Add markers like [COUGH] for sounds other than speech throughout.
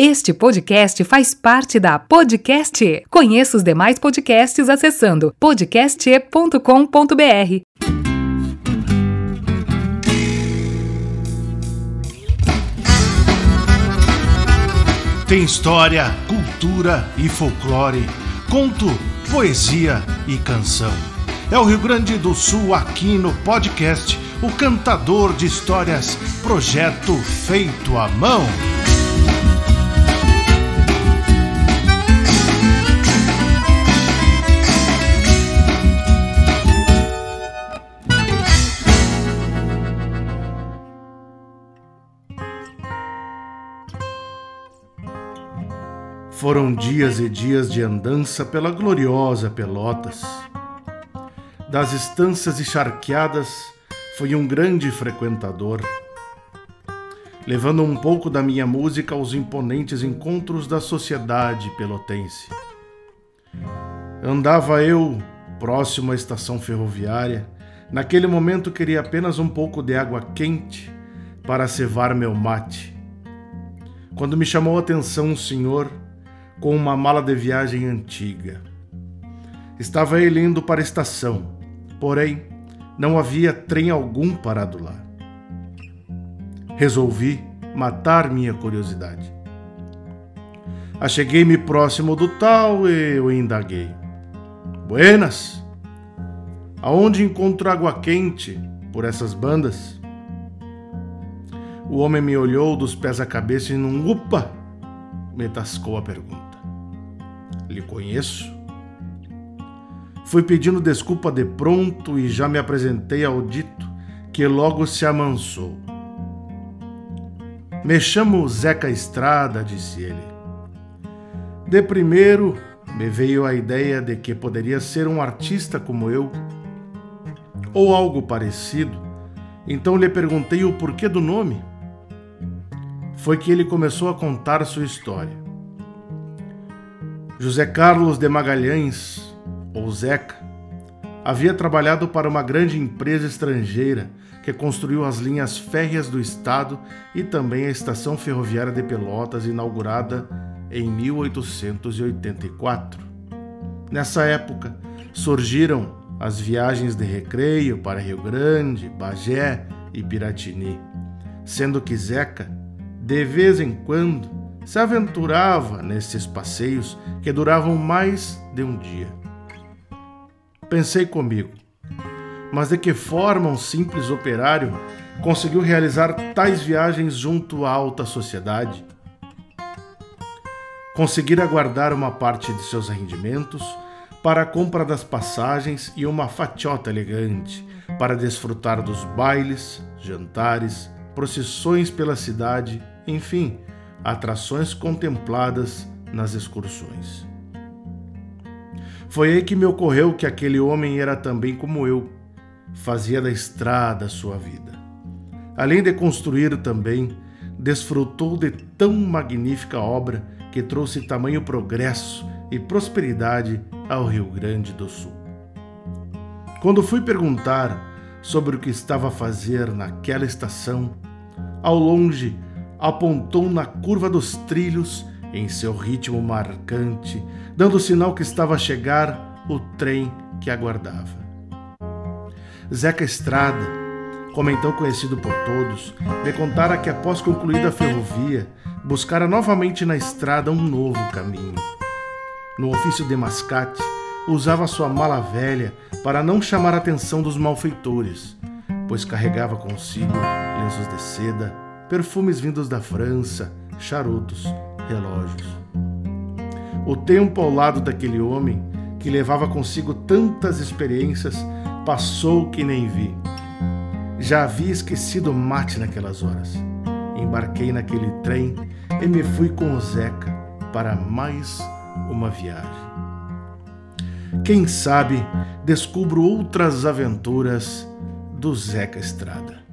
Este podcast faz parte da Podcast. Conheça os demais podcasts acessando podcast.com.br. Tem história, cultura e folclore, conto, poesia e canção. É o Rio Grande do Sul aqui no podcast, o cantador de histórias, projeto feito à mão. Foram dias e dias de andança pela gloriosa Pelotas. Das estâncias encharqueadas, fui um grande frequentador, levando um pouco da minha música aos imponentes encontros da sociedade pelotense. Andava eu próximo à estação ferroviária. Naquele momento queria apenas um pouco de água quente para cevar meu mate. Quando me chamou a atenção um senhor com uma mala de viagem antiga. Estava ele indo para a estação, porém não havia trem algum parado lá. Resolvi matar minha curiosidade. Acheguei-me próximo do tal e o indaguei. Buenas! Aonde encontro água quente por essas bandas? O homem me olhou dos pés à cabeça e num upa me tascou a pergunta. Lhe conheço. Fui pedindo desculpa de pronto e já me apresentei ao dito, que logo se amansou. Me chamo Zeca Estrada, disse ele. De primeiro me veio a ideia de que poderia ser um artista como eu, ou algo parecido, então lhe perguntei o porquê do nome. Foi que ele começou a contar sua história. José Carlos de Magalhães, ou Zeca, havia trabalhado para uma grande empresa estrangeira que construiu as linhas férreas do estado e também a estação ferroviária de Pelotas, inaugurada em 1884. Nessa época, surgiram as viagens de recreio para Rio Grande, Bagé e Piratini, sendo que Zeca, de vez em quando, se aventurava nesses passeios que duravam mais de um dia. Pensei comigo, mas de que forma um simples operário conseguiu realizar tais viagens junto à alta sociedade? Conseguir aguardar uma parte de seus rendimentos para a compra das passagens e uma fatiota elegante para desfrutar dos bailes, jantares, procissões pela cidade, enfim, atrações contempladas nas excursões. Foi aí que me ocorreu que aquele homem era também como eu, fazia da estrada sua vida. Além de construir também, desfrutou de tão magnífica obra que trouxe tamanho progresso e prosperidade ao Rio Grande do Sul. Quando fui perguntar sobre o que estava a fazer naquela estação, ao longe apontou na curva dos trilhos em seu ritmo marcante, dando sinal que estava a chegar o trem que aguardava. Zeca Estrada, como então conhecido por todos, me contara que após concluída a ferrovia, buscara novamente na estrada um novo caminho. No ofício de mascate, usava sua mala velha para não chamar a atenção dos malfeitores, pois carregava consigo lenços de seda, perfumes vindos da França, charutos, relógios. O tempo ao lado daquele homem, que levava consigo tantas experiências, passou que nem vi. Já havia esquecido o mate naquelas horas. Embarquei naquele trem e me fui com o Zeca para mais uma viagem. Quem sabe descubro outras aventuras do Zeca Estrada.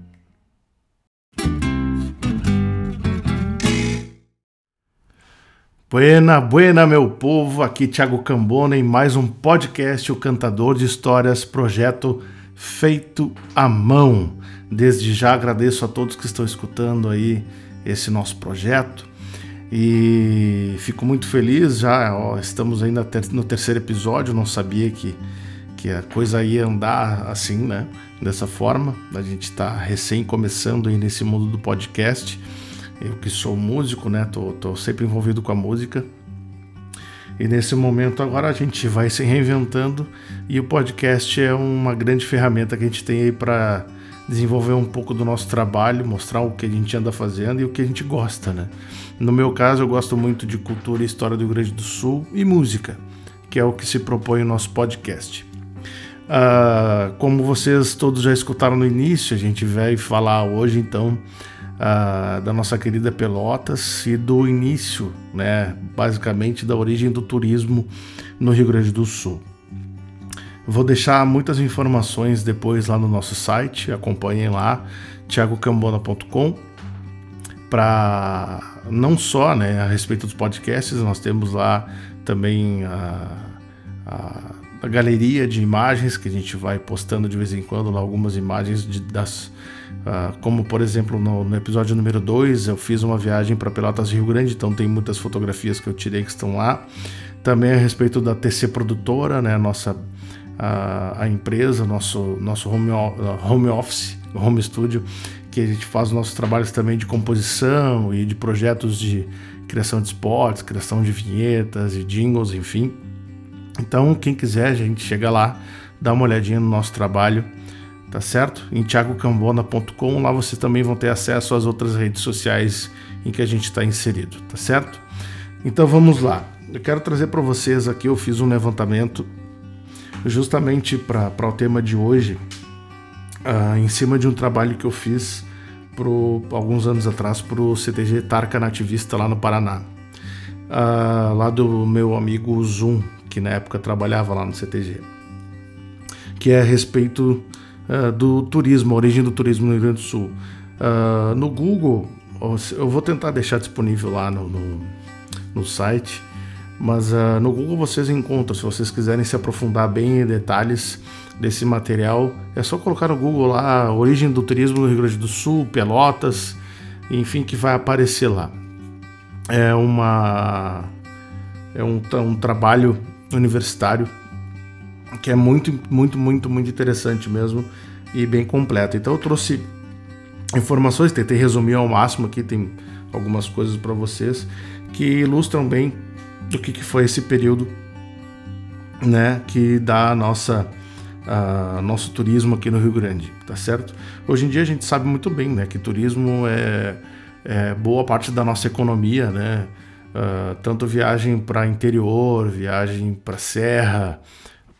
Buena, buena, meu povo. Aqui Thiago Cambona em mais um podcast, o Cantador de Histórias, projeto feito à mão. Desde já agradeço a todos que estão escutando aí esse nosso projeto. E fico muito feliz já, ó, estamos aí no terceiro episódio, não sabia que, que a coisa ia andar assim, né? Dessa forma. A gente está recém começando aí nesse mundo do podcast. Eu que sou músico, né? Tô, tô sempre envolvido com a música. E nesse momento agora a gente vai se reinventando e o podcast é uma grande ferramenta que a gente tem aí para desenvolver um pouco do nosso trabalho, mostrar o que a gente anda fazendo e o que a gente gosta, né? No meu caso, eu gosto muito de cultura e história do Rio Grande do Sul e música, que é o que se propõe o nosso podcast. Uh, como vocês todos já escutaram no início, a gente vai falar hoje então da nossa querida Pelotas e do início, né, basicamente da origem do turismo no Rio Grande do Sul. Vou deixar muitas informações depois lá no nosso site, acompanhem lá, thiagocambona.com, para não só né, a respeito dos podcasts, nós temos lá também a, a, a, galeria de imagens que a gente vai postando de vez em quando lá algumas imagens de, das. Uh, como por exemplo no, no episódio número 2 eu fiz uma viagem para Pelotas Rio Grande, então tem muitas fotografias que eu tirei que estão lá. Também a respeito da TC Produtora, né, a nossa a, a empresa, nosso, nosso home, home office, home studio, que a gente faz os nossos trabalhos também de composição e de projetos de criação de spots, criação de vinhetas e jingles, enfim. Então, quem quiser, a gente chega lá, dá uma olhadinha no nosso trabalho, tá certo? Em thiagocambona.com, lá vocês também vão ter acesso às outras redes sociais em que a gente está inserido, tá certo? Então vamos lá. Eu quero trazer para vocês aqui, eu fiz um levantamento justamente para o tema de hoje, uh, em cima de um trabalho que eu fiz pro, alguns anos atrás para o CTG Tarca Nativista lá no Paraná. Uh, lá do meu amigo Zoom, que na época trabalhava lá no CTG, que é a respeito uh, do turismo, a origem do turismo no Rio Grande do Sul. Uh, no Google, eu vou tentar deixar disponível lá no, no, no site, mas uh, no Google vocês encontram, se vocês quiserem se aprofundar bem em detalhes desse material, é só colocar no Google lá origem do turismo no Rio Grande do Sul, Pelotas, enfim, que vai aparecer lá. É uma é um, um trabalho universitário que é muito, muito, muito, muito interessante mesmo e bem completo. Então eu trouxe informações, tentei resumir ao máximo aqui, tem algumas coisas para vocês que ilustram bem do que, que foi esse período né, que dá nossa uh, nosso turismo aqui no Rio Grande, tá certo? Hoje em dia a gente sabe muito bem, né, que turismo é, é boa parte da nossa economia, né? Uh, tanto viagem para interior, viagem para serra,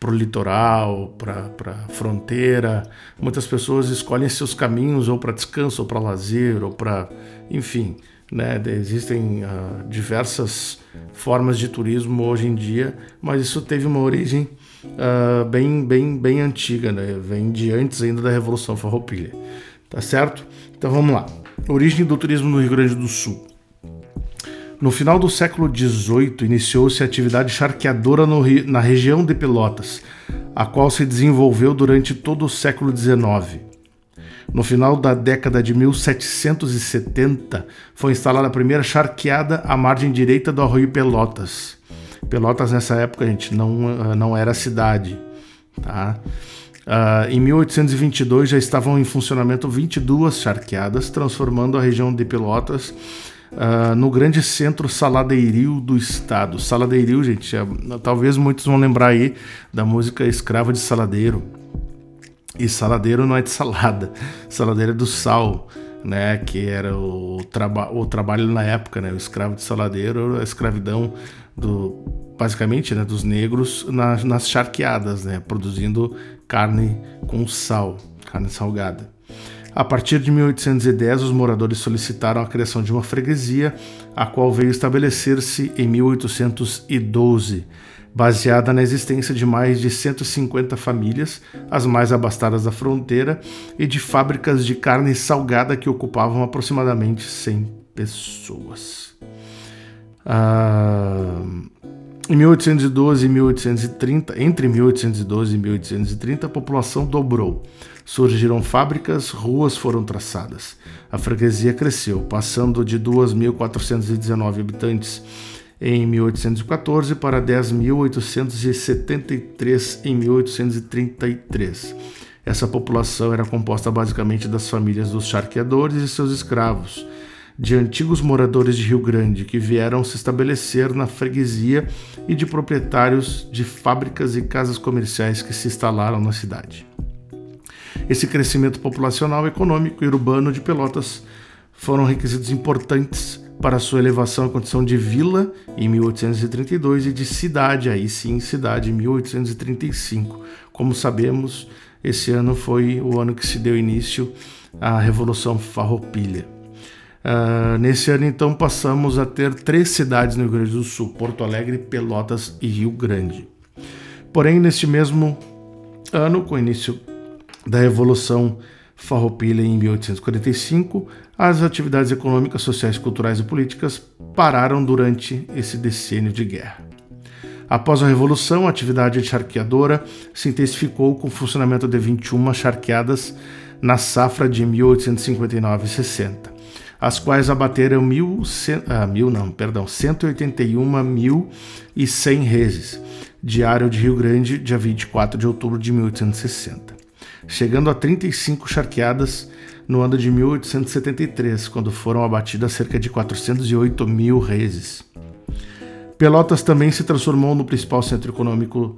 para o litoral, para fronteira. Muitas pessoas escolhem seus caminhos ou para descanso, ou para lazer, ou para, enfim, né? Existem uh, diversas formas de turismo hoje em dia, mas isso teve uma origem uh, bem, bem, bem antiga, né? vem de antes ainda da Revolução Farroupilha. Tá certo? Então vamos lá. Origem do turismo no Rio Grande do Sul. No final do século XVIII, iniciou-se a atividade charqueadora na região de Pelotas, a qual se desenvolveu durante todo o século XIX. No final da década de 1770, foi instalada a primeira charqueada à margem direita do Arroio Pelotas. Pelotas, nessa época, gente, não, eh, não era cidade. Tá? Uh, em 1822 já estavam em funcionamento 22 charqueadas, transformando a região de Pelotas uh, no grande centro saladeiril do estado. Saladeiril, gente, é, talvez muitos vão lembrar aí da música Escrava de Saladeiro. E saladeiro não é de salada, [LAUGHS] saladeiro é do sal, né? Que era o, traba o trabalho na época, né? O escravo de saladeiro, a escravidão do basicamente, né, dos negros nas, nas charqueadas, né? Produzindo carne com sal, carne salgada. A partir de 1810, os moradores solicitaram a criação de uma freguesia, a qual veio estabelecer-se em 1812 baseada na existência de mais de 150 famílias, as mais abastadas da fronteira, e de fábricas de carne salgada que ocupavam aproximadamente 100 pessoas. Ah, em 1812 e 1830, entre 1812 e 1830, a população dobrou. Surgiram fábricas, ruas foram traçadas. A freguesia cresceu, passando de 2.419 habitantes em 1814 para 10.873 em 1833. Essa população era composta basicamente das famílias dos charqueadores e seus escravos, de antigos moradores de Rio Grande que vieram se estabelecer na freguesia e de proprietários de fábricas e casas comerciais que se instalaram na cidade. Esse crescimento populacional, econômico e urbano de Pelotas foram requisitos importantes para sua elevação à condição de vila em 1832 e de cidade, aí sim, cidade em 1835. Como sabemos, esse ano foi o ano que se deu início à Revolução Farroupilha. Uh, nesse ano, então, passamos a ter três cidades no Rio Grande do Sul: Porto Alegre, Pelotas e Rio Grande. Porém, neste mesmo ano, com início da Revolução Farroupilha em 1845, as atividades econômicas, sociais, culturais e políticas pararam durante esse decênio de guerra. Após a Revolução, a atividade charqueadora se intensificou com o funcionamento de 21 charqueadas na safra de 1859 e 60, as quais abateram mil, ah, mil não, perdão, 181.100 reses, diário de Rio Grande, dia 24 de outubro de 1860 chegando a 35 charqueadas no ano de 1873, quando foram abatidas cerca de 408 mil reses. Pelotas também se transformou no principal centro econômico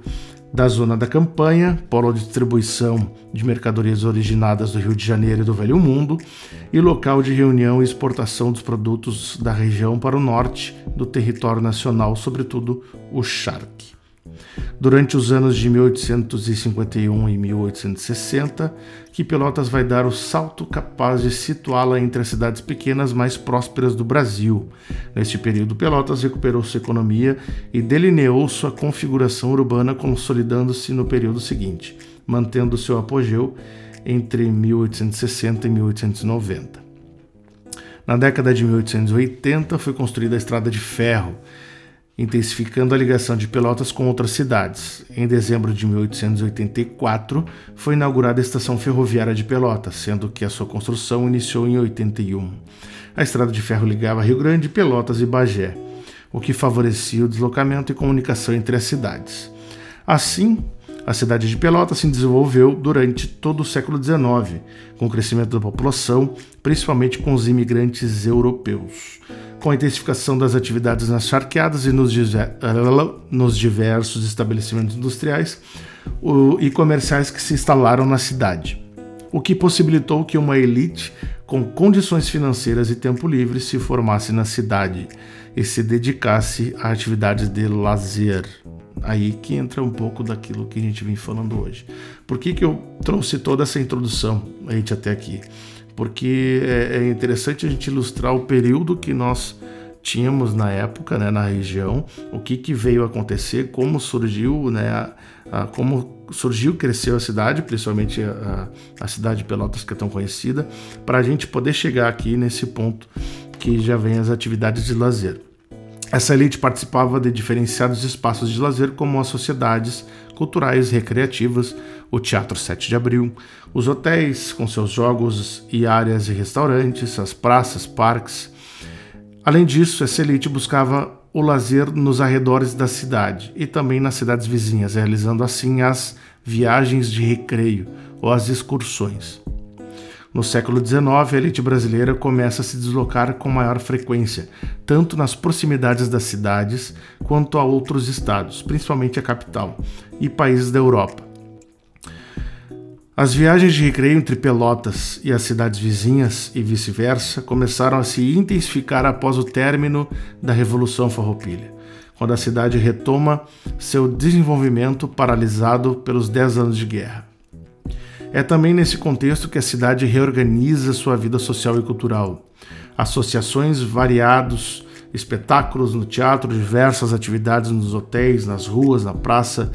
da zona da campanha, polo de distribuição de mercadorias originadas do Rio de Janeiro e do Velho Mundo, e local de reunião e exportação dos produtos da região para o norte do território nacional, sobretudo o charque. Durante os anos de 1851 e 1860, que Pelotas vai dar o salto capaz de situá-la entre as cidades pequenas mais prósperas do Brasil. Neste período, Pelotas recuperou sua economia e delineou sua configuração urbana, consolidando-se no período seguinte, mantendo seu apogeu entre 1860 e 1890. Na década de 1880 foi construída a Estrada de Ferro, intensificando a ligação de Pelotas com outras cidades. Em dezembro de 1884, foi inaugurada a estação ferroviária de Pelotas, sendo que a sua construção iniciou em 81. A estrada de ferro ligava Rio Grande, Pelotas e Bagé, o que favorecia o deslocamento e comunicação entre as cidades. Assim, a cidade de Pelotas se desenvolveu durante todo o século XIX, com o crescimento da população, principalmente com os imigrantes europeus com a intensificação das atividades nas charqueadas e nos, nos diversos estabelecimentos industriais e comerciais que se instalaram na cidade, o que possibilitou que uma elite com condições financeiras e tempo livre se formasse na cidade e se dedicasse a atividades de lazer. Aí que entra um pouco daquilo que a gente vem falando hoje. Por que, que eu trouxe toda essa introdução a gente até aqui? Porque é, é interessante a gente ilustrar o período que nós tínhamos na época, né, na região, o que, que veio acontecer, como surgiu, né, a, a, como surgiu, cresceu a cidade, principalmente a, a cidade de Pelotas que é tão conhecida, para a gente poder chegar aqui nesse ponto que já vem as atividades de lazer. Essa elite participava de diferenciados espaços de lazer, como as sociedades culturais recreativas, o Teatro 7 de Abril, os hotéis com seus jogos e áreas e restaurantes, as praças, parques. Além disso, essa elite buscava o lazer nos arredores da cidade e também nas cidades vizinhas, realizando assim as viagens de recreio ou as excursões. No século XIX, a elite brasileira começa a se deslocar com maior frequência, tanto nas proximidades das cidades quanto a outros estados, principalmente a capital, e países da Europa. As viagens de recreio entre Pelotas e as cidades vizinhas e vice-versa começaram a se intensificar após o término da Revolução Farroupilha, quando a cidade retoma seu desenvolvimento paralisado pelos dez anos de guerra. É também nesse contexto que a cidade reorganiza sua vida social e cultural. Associações variados, espetáculos no teatro, diversas atividades nos hotéis, nas ruas, na praça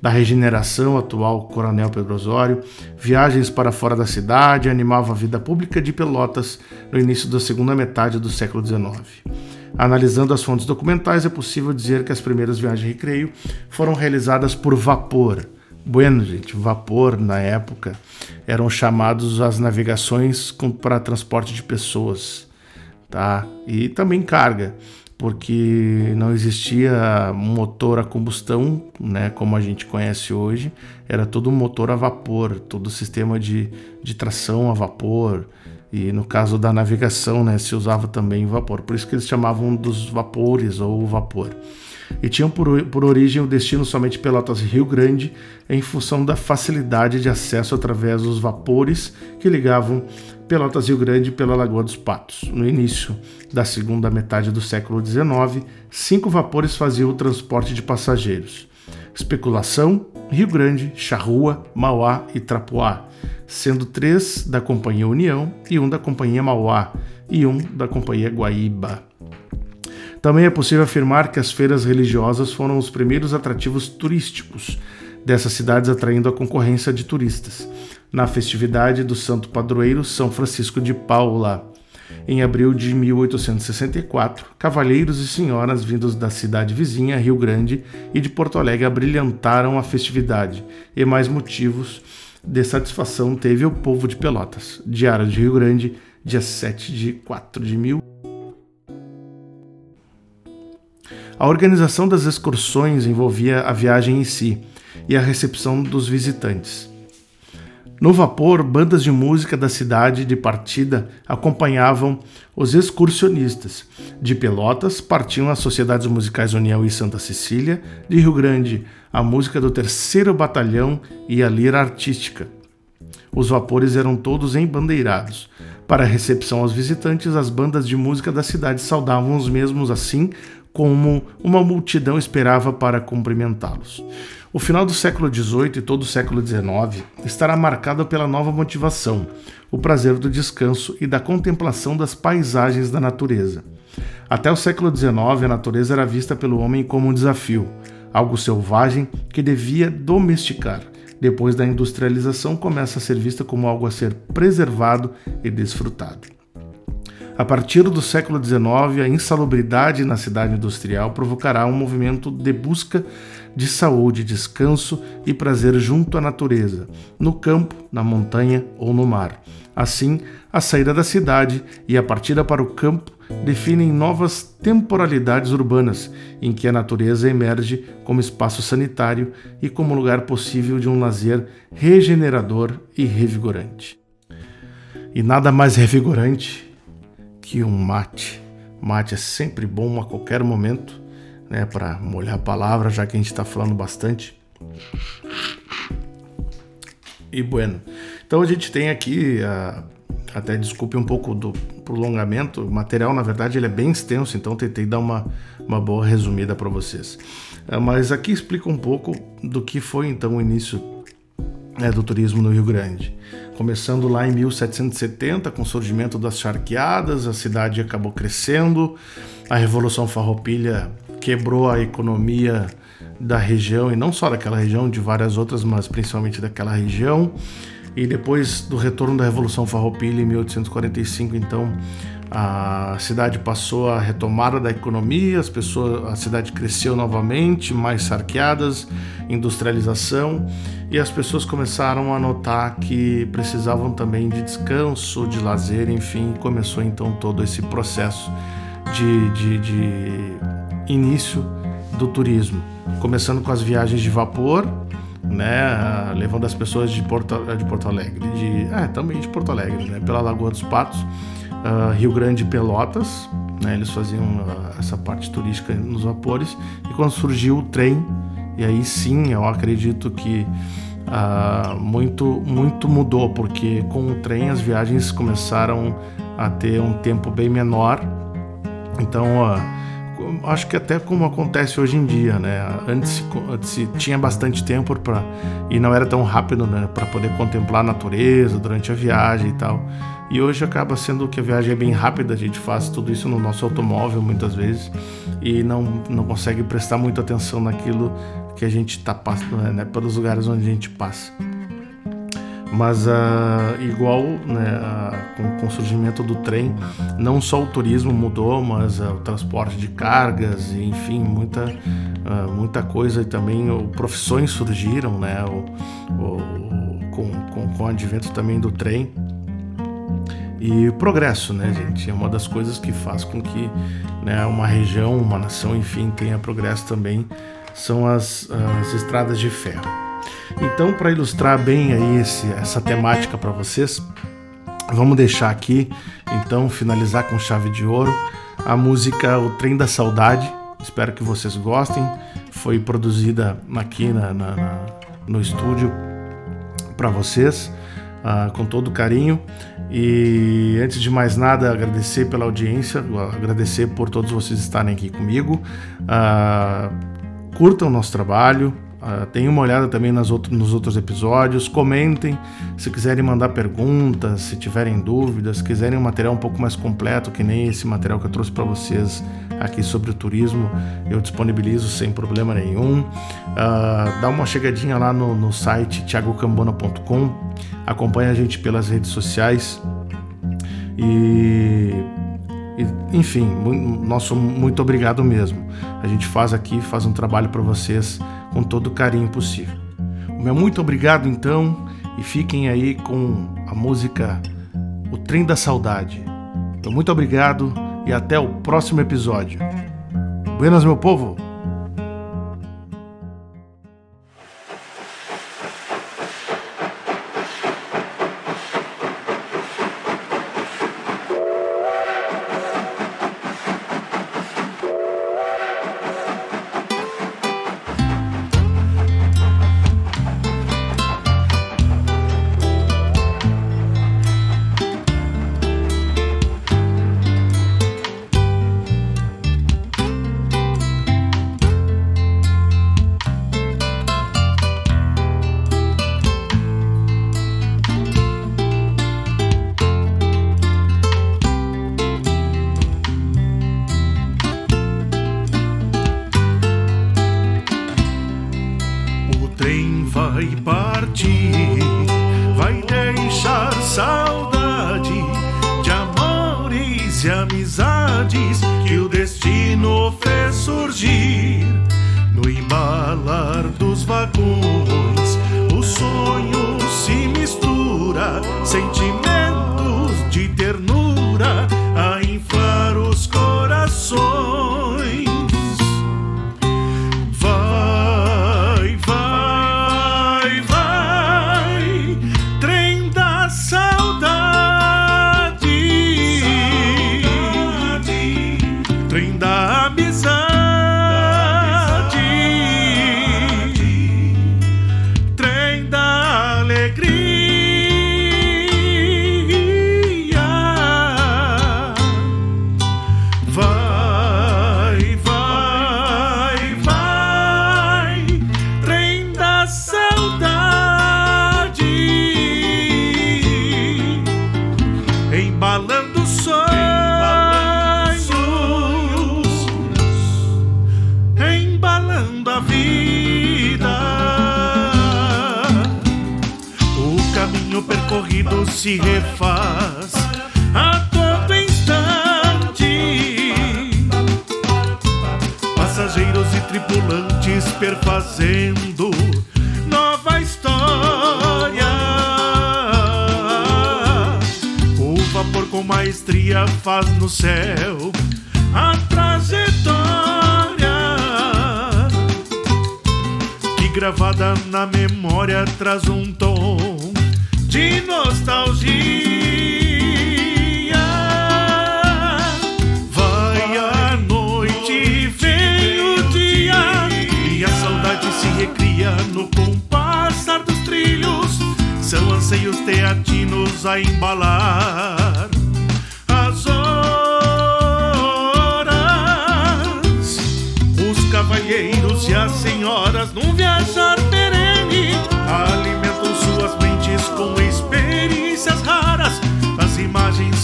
da regeneração atual Coronel Pedro Osório, viagens para fora da cidade animava a vida pública de Pelotas no início da segunda metade do século XIX. Analisando as fontes documentais, é possível dizer que as primeiras viagens de recreio foram realizadas por vapor, Bueno, gente, vapor na época eram chamados as navegações para transporte de pessoas, tá? E também carga, porque não existia motor a combustão, né, como a gente conhece hoje, era todo motor a vapor, todo sistema de, de tração a vapor, e no caso da navegação, né, se usava também vapor, por isso que eles chamavam dos vapores ou vapor e tinham por, por origem o destino somente Pelotas e Rio Grande, em função da facilidade de acesso através dos vapores que ligavam Pelotas Rio Grande pela Lagoa dos Patos. No início da segunda metade do século XIX, cinco vapores faziam o transporte de passageiros. Especulação, Rio Grande, Charrua, Mauá e Trapuá, sendo três da Companhia União e um da Companhia Mauá e um da Companhia Guaíba. Também é possível afirmar que as feiras religiosas foram os primeiros atrativos turísticos dessas cidades, atraindo a concorrência de turistas. Na festividade do Santo Padroeiro São Francisco de Paula, em abril de 1864, cavalheiros e senhoras vindos da cidade vizinha, Rio Grande, e de Porto Alegre abrilhantaram a festividade, e mais motivos de satisfação teve o povo de Pelotas. Diário de Rio Grande, dia 7 de 4 de 1000. A organização das excursões envolvia a viagem em si e a recepção dos visitantes. No vapor, bandas de música da cidade de partida acompanhavam os excursionistas. De Pelotas partiam as sociedades musicais União e Santa Cecília, de Rio Grande, a música do terceiro batalhão e a lira artística. Os vapores eram todos embandeirados. Para recepção aos visitantes, as bandas de música da cidade saudavam os mesmos assim como uma multidão esperava para cumprimentá-los. O final do século XVIII e todo o século XIX estará marcado pela nova motivação, o prazer do descanso e da contemplação das paisagens da natureza. Até o século XIX, a natureza era vista pelo homem como um desafio, algo selvagem que devia domesticar. Depois da industrialização, começa a ser vista como algo a ser preservado e desfrutado. A partir do século XIX, a insalubridade na cidade industrial provocará um movimento de busca de saúde, descanso e prazer junto à natureza, no campo, na montanha ou no mar. Assim, a saída da cidade e a partida para o campo definem novas temporalidades urbanas, em que a natureza emerge como espaço sanitário e como lugar possível de um lazer regenerador e revigorante. E nada mais revigorante que um mate. Mate é sempre bom a qualquer momento, né, para molhar a palavra, já que a gente está falando bastante. E bueno. Então a gente tem aqui, uh, até desculpe um pouco do prolongamento, o material na verdade ele é bem extenso, então tentei dar uma, uma boa resumida para vocês. Uh, mas aqui explica um pouco do que foi então o início né, do turismo no Rio Grande. Começando lá em 1770, com o surgimento das charqueadas, a cidade acabou crescendo, a Revolução Farroupilha quebrou a economia da região, e não só daquela região, de várias outras, mas principalmente daquela região. E depois do retorno da Revolução Farroupilha em 1845, então a cidade passou a retomada da economia, as pessoas, a cidade cresceu novamente, mais sarqueadas, industrialização, e as pessoas começaram a notar que precisavam também de descanso, de lazer, enfim, começou então todo esse processo de, de, de início do turismo, começando com as viagens de vapor, né, levando as pessoas de Porto, de Porto Alegre, de, é, também de Porto Alegre, né, pela Lagoa dos Patos, uh, Rio Grande e Pelotas, né, eles faziam uh, essa parte turística nos vapores, e quando surgiu o trem, e aí sim eu acredito que uh, muito, muito mudou, porque com o trem as viagens começaram a ter um tempo bem menor, então acho que até como acontece hoje em dia, né? Antes, antes tinha bastante tempo para e não era tão rápido, né? Para poder contemplar a natureza durante a viagem e tal. E hoje acaba sendo que a viagem é bem rápida, a gente faz tudo isso no nosso automóvel muitas vezes e não, não consegue prestar muita atenção naquilo que a gente está passando, né, pelos lugares onde a gente passa. mas uh, igual né, uh, com, com, o surgimento do trem, não só o turismo mudou, mas uh, o transporte de cargas, enfim, muita, muita coisa e também o, profissões surgiram, né, o, com, com, com o advento também do trem. E progresso, né, gente? É uma das coisas que faz com que né, uma região, uma nação, enfim, tenha progresso também, são as, as estradas de ferro. Então, para ilustrar bem aí esse, essa temática para vocês, vamos deixar aqui, então, finalizar com chave de ouro, a música O Trem da Saudade. Espero que vocês gostem. Foi produzida aqui na, na, na no estúdio para vocês, uh, com todo carinho. E antes de mais nada, agradecer pela audiência, agradecer por todos vocês estarem aqui comigo. Uh, curtam o nosso trabalho, Uh, uma olhada também nas outro, nos outros episódios, comentem se quiserem mandar perguntas, se tiverem dúvidas, se quiserem um material um pouco mais completo, que nem esse material que eu trouxe para vocês aqui sobre o turismo, eu disponibilizo sem problema nenhum. Uh, dá uma chegadinha lá no, no site thiagocambona.com, acompanha a gente pelas redes sociais e enfim, nosso muito obrigado mesmo. A gente faz aqui, faz um trabalho para vocês com todo o carinho possível. O meu muito obrigado então e fiquem aí com a música O Trem da Saudade. Então, muito obrigado e até o próximo episódio. Buenas, meu povo! governo se refaz a todo instante. Passageiros e tripulantes perfazendo nova história. O vapor com maestria faz no céu a trajetória que gravada na memória traz um tom de nostalgia. Vai a noite, vem o dia, e a saudade se recria no compassar dos trilhos. São anseios teatinos a embalar as horas. Os cavalheiros e as senhoras num viajar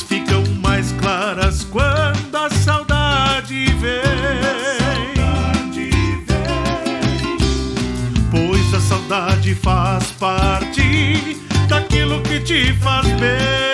Ficam mais claras quando a saudade vem. Pois a saudade faz parte daquilo te faz bem.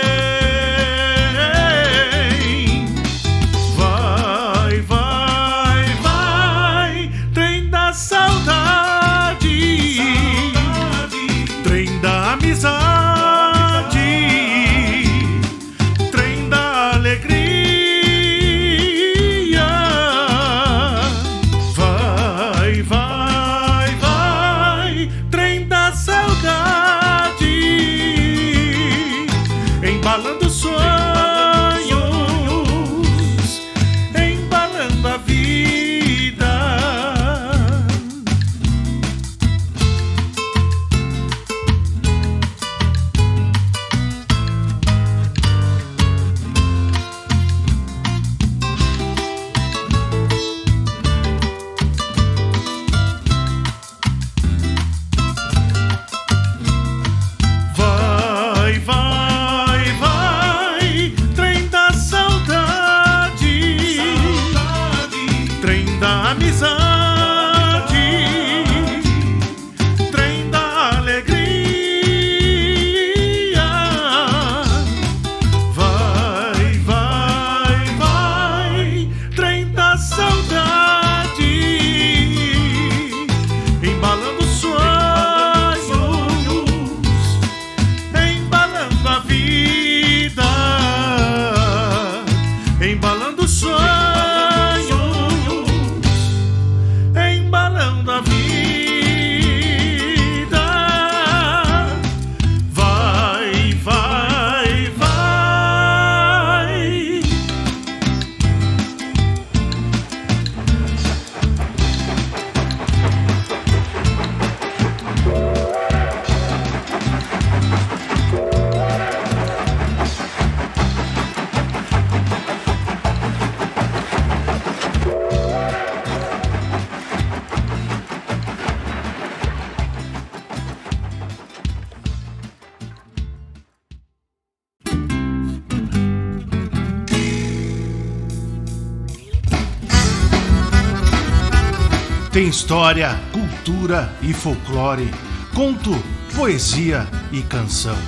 Tem história, cultura e folclore, conto, poesia e canção.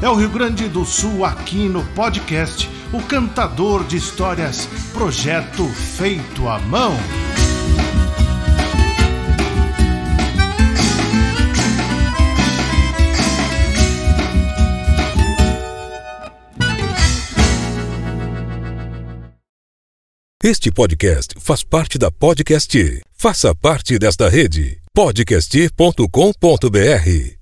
É o Rio Grande do Sul aqui no podcast, o cantador de histórias, projeto feito à mão. Este podcast faz parte da Podcast. Faça parte desta rede. podcast.com.br